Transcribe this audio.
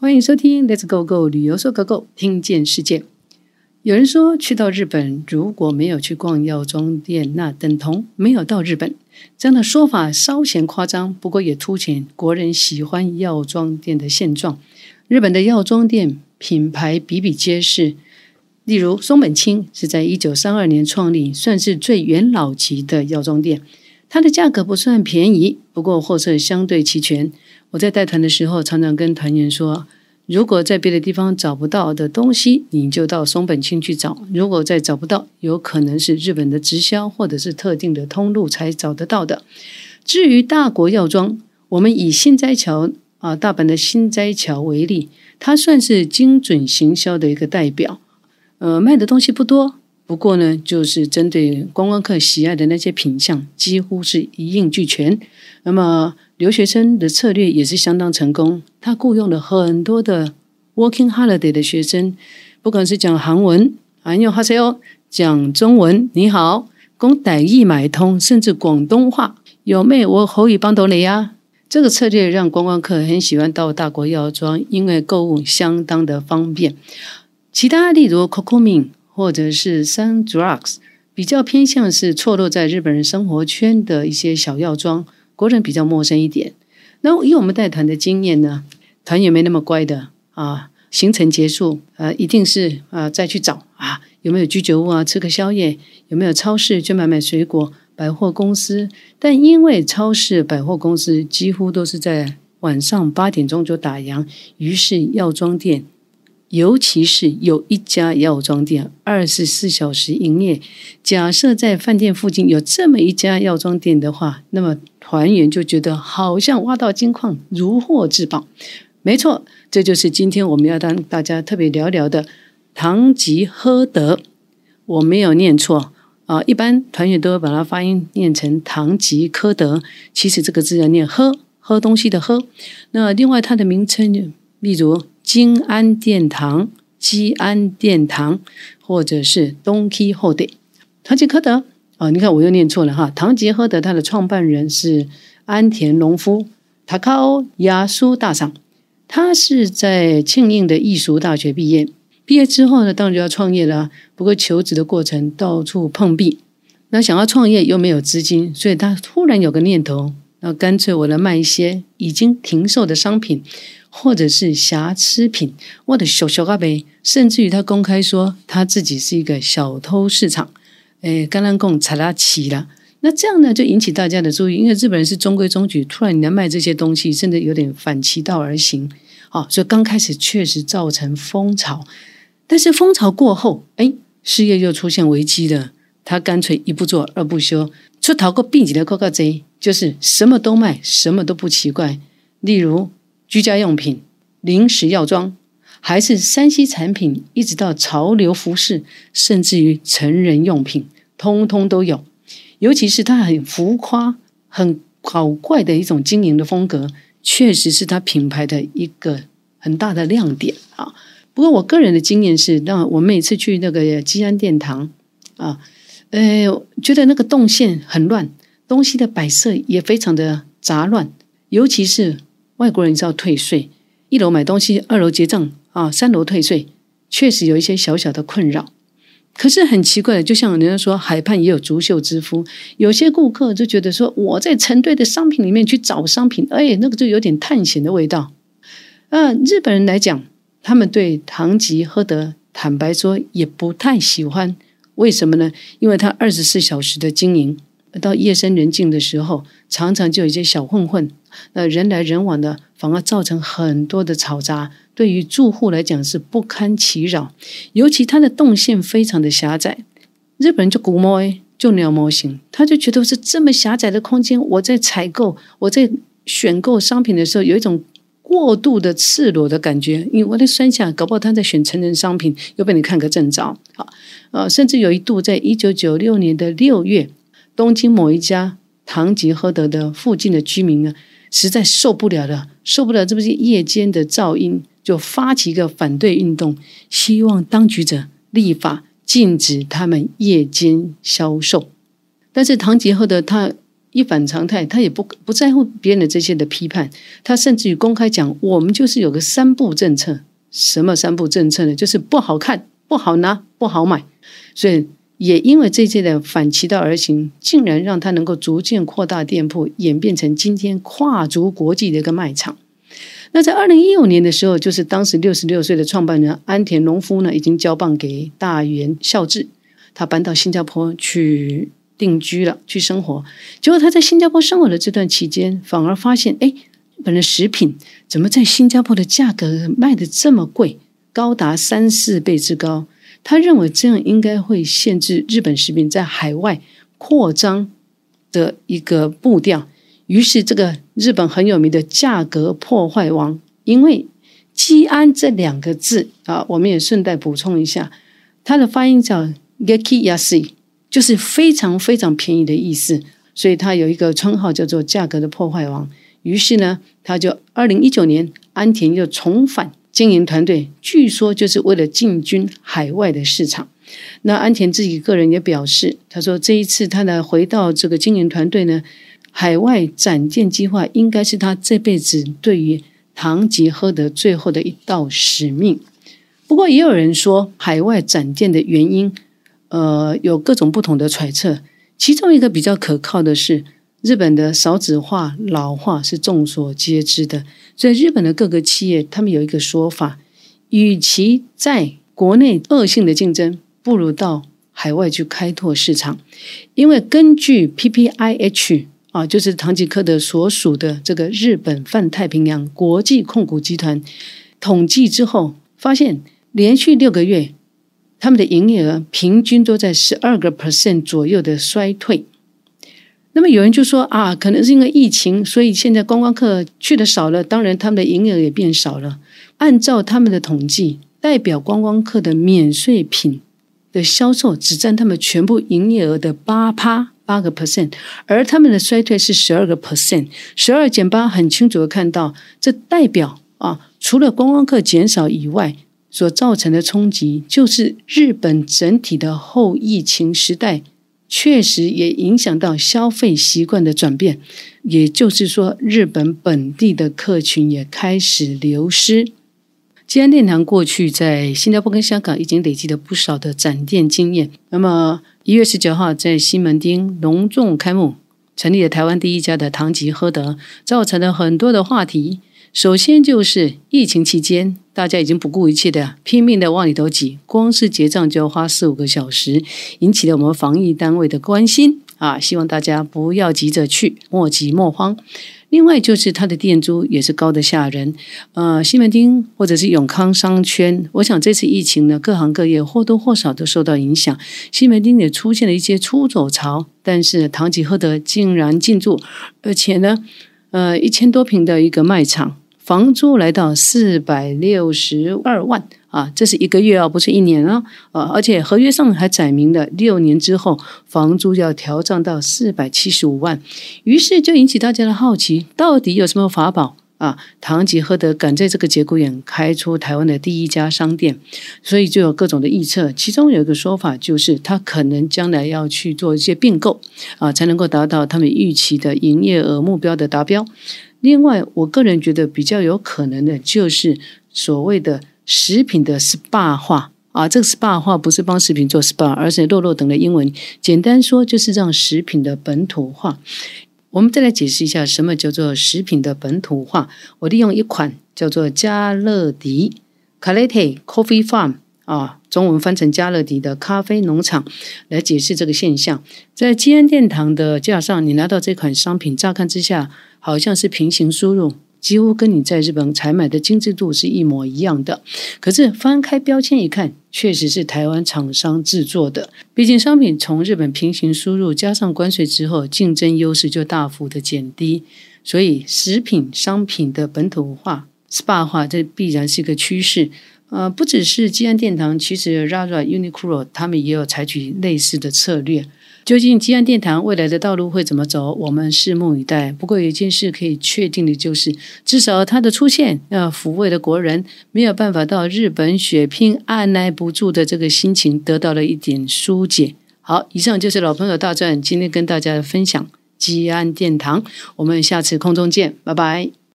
欢迎收听《Let's Go Go 旅游说 Go Go》，听见世界。有人说，去到日本如果没有去逛药妆店，那等同没有到日本。这样的说法稍显夸张，不过也凸显国人喜欢药妆店的现状。日本的药妆店品牌比比皆是，例如松本清是在一九三二年创立，算是最元老级的药妆店。它的价格不算便宜，不过货色相对齐全。我在带团的时候，常常跟团员说。如果在别的地方找不到的东西，你就到松本清去找。如果再找不到，有可能是日本的直销或者是特定的通路才找得到的。至于大国药妆，我们以新斋桥啊，大阪的新斋桥为例，它算是精准行销的一个代表。呃，卖的东西不多，不过呢，就是针对观光客喜爱的那些品相，几乎是一应俱全。那么。留学生的策略也是相当成功，他雇佣了很多的 working holiday 的学生，不管是讲韩文，还有哈塞哦，讲中文，你好，讲傣语买通，甚至广东话，有妹我口语帮到你呀。这个策略让观光客很喜欢到大国药妆，因为购物相当的方便。其他例如 Cocomin 或者是 Sun Drugs，比较偏向是错落在日本人生活圈的一些小药妆。国人比较陌生一点，那以我们带团的经验呢，团员没那么乖的啊。行程结束，呃，一定是啊再去找啊，有没有居酒屋啊，吃个宵夜，有没有超市去买买水果，百货公司。但因为超市、百货公司几乎都是在晚上八点钟就打烊，于是药妆店。尤其是有一家药妆店二十四小时营业，假设在饭店附近有这么一家药妆店的话，那么团员就觉得好像挖到金矿，如获至宝。没错，这就是今天我们要当大家特别聊聊的唐吉诃德。我没有念错啊，一般团员都会把它发音念成唐吉诃德，其实这个字要念喝喝东西的喝。那另外它的名称，例如。金安殿堂、基安殿堂，或者是东基后代，唐吉诃德啊！你看我又念错了哈。唐吉诃德他的创办人是安田农夫塔卡欧亚苏大赏，他是在庆应的艺术大学毕业，毕业之后呢，当然就要创业了。不过求职的过程到处碰壁，那想要创业又没有资金，所以他突然有个念头，那干脆我来卖一些已经停售的商品。或者是瑕疵品，我的小小阿贝，甚至于他公开说他自己是一个小偷市场，诶，甘兰贡查拉奇了。那这样呢，就引起大家的注意，因为日本人是中规中矩，突然你来卖这些东西，甚至有点反其道而行。好，所以刚开始确实造成风潮，但是风潮过后，哎，事业又出现危机了。他干脆一不做二不休，出逃过病急的高高贼，就是什么都卖，什么都不奇怪。例如。居家用品、零食、药妆，还是山西产品，一直到潮流服饰，甚至于成人用品，通通都有。尤其是它很浮夸、很搞怪的一种经营的风格，确实是它品牌的一个很大的亮点啊。不过我个人的经验是，那我每次去那个基安殿堂啊，呃，觉得那个动线很乱，东西的摆设也非常的杂乱，尤其是。外国人是要退税，一楼买东西，二楼结账啊，三楼退税，确实有一些小小的困扰。可是很奇怪的，就像人家说，海畔也有竹袖之夫，有些顾客就觉得说，我在成堆的商品里面去找商品，哎，那个就有点探险的味道。呃，日本人来讲，他们对唐吉诃德坦白说也不太喜欢，为什么呢？因为他二十四小时的经营。到夜深人静的时候，常常就有一些小混混，那人来人往的，反而造成很多的嘈杂，对于住户来讲是不堪其扰。尤其它的动线非常的狭窄，日本人就古摸诶，就鸟模型，他就觉得是这么狭窄的空间，我在采购、我在选购商品的时候，有一种过度的赤裸的感觉。因为我在山下，搞不好他在选成人商品，又被你看个正着。好，呃，甚至有一度，在一九九六年的六月。东京某一家唐吉诃德的附近的居民呢，实在受不了了，受不了这不是夜间的噪音，就发起一个反对运动，希望当局者立法禁止他们夜间销售。但是唐吉诃德他一反常态，他也不不在乎别人的这些的批判，他甚至于公开讲，我们就是有个三不政策，什么三不政策呢？就是不好看、不好拿、不好买。所以也因为这些的反其道而行，竟然让他能够逐渐扩大店铺，演变成今天跨足国际的一个卖场。那在二零一五年的时候，就是当时六十六岁的创办人安田农夫呢，已经交棒给大原孝治，他搬到新加坡去。定居了，去生活。结果他在新加坡生活的这段期间，反而发现，哎，日本的食品怎么在新加坡的价格卖的这么贵，高达三四倍之高？他认为这样应该会限制日本食品在海外扩张的一个步调。于是，这个日本很有名的价格破坏王，因为“基安”这两个字啊，我们也顺带补充一下，它的发音叫 “geki yasi”。就是非常非常便宜的意思，所以他有一个称号叫做“价格的破坏王”。于是呢，他就二零一九年，安田又重返经营团队，据说就是为了进军海外的市场。那安田自己个人也表示，他说这一次他的回到这个经营团队呢，海外展店计划应该是他这辈子对于堂吉诃德最后的一道使命。不过也有人说，海外展店的原因。呃，有各种不同的揣测，其中一个比较可靠的是，日本的少子化、老化是众所皆知的，所以日本的各个企业，他们有一个说法：，与其在国内恶性的竞争，不如到海外去开拓市场。因为根据 PPIH 啊，就是唐吉诃德所属的这个日本泛太平洋国际控股集团统计之后，发现连续六个月。他们的营业额平均都在十二个 percent 左右的衰退。那么有人就说啊，可能是因为疫情，所以现在观光客去的少了，当然他们的营业额也变少了。按照他们的统计，代表观光客的免税品的销售只占他们全部营业额的八趴八个 percent，而他们的衰退是十二个 percent。十二减八很清楚的看到，这代表啊，除了观光客减少以外。所造成的冲击，就是日本整体的后疫情时代，确实也影响到消费习惯的转变。也就是说，日本本地的客群也开始流失。既然殿堂过去在新加坡跟香港已经累积了不少的展店经验，那么一月十九号在西门町隆重开幕，成立了台湾第一家的唐吉诃德，造成了很多的话题。首先就是疫情期间，大家已经不顾一切的拼命的往里头挤，光是结账就要花四五个小时，引起了我们防疫单位的关心啊！希望大家不要急着去，莫急莫慌。另外就是它的店租也是高的吓人，呃，西门町或者是永康商圈，我想这次疫情呢，各行各业或多或少都受到影响，西门町也出现了一些出走潮，但是唐吉诃德竟然进驻，而且呢。呃，一千多平的一个卖场，房租来到四百六十二万啊，这是一个月哦，不是一年啊，呃，而且合约上还载明了六年之后房租要调涨到四百七十五万，于是就引起大家的好奇，到底有什么法宝？啊，唐吉诃德敢在这个节骨眼开出台湾的第一家商店，所以就有各种的预测。其中有一个说法，就是他可能将来要去做一些并购啊，才能够达到他们预期的营业额目标的达标。另外，我个人觉得比较有可能的，就是所谓的食品的 SPA 化啊。这个 SPA 化不是帮食品做 SPA，而是肉肉等的英文。简单说，就是让食品的本土化。我们再来解释一下什么叫做食品的本土化。我利用一款叫做加乐迪 （Calete Coffee Farm） 啊，中文翻成加乐迪的咖啡农场来解释这个现象。在基恩殿堂的架上，你拿到这款商品，乍看之下好像是平行输入。几乎跟你在日本采买的精致度是一模一样的，可是翻开标签一看，确实是台湾厂商制作的。毕竟商品从日本平行输入，加上关税之后，竞争优势就大幅的减低。所以食品商品的本土化、SPA 化，这必然是一个趋势。呃，不只是基安殿堂，其实 Rara、Uniqlo 他们也有采取类似的策略。究竟吉安殿堂未来的道路会怎么走？我们拭目以待。不过有一件事可以确定的就是，至少它的出现，呃，抚慰了国人没有办法到日本血拼、按耐不住的这个心情，得到了一点疏解。好，以上就是老朋友大战今天跟大家的分享，基安殿堂。我们下次空中见，拜拜。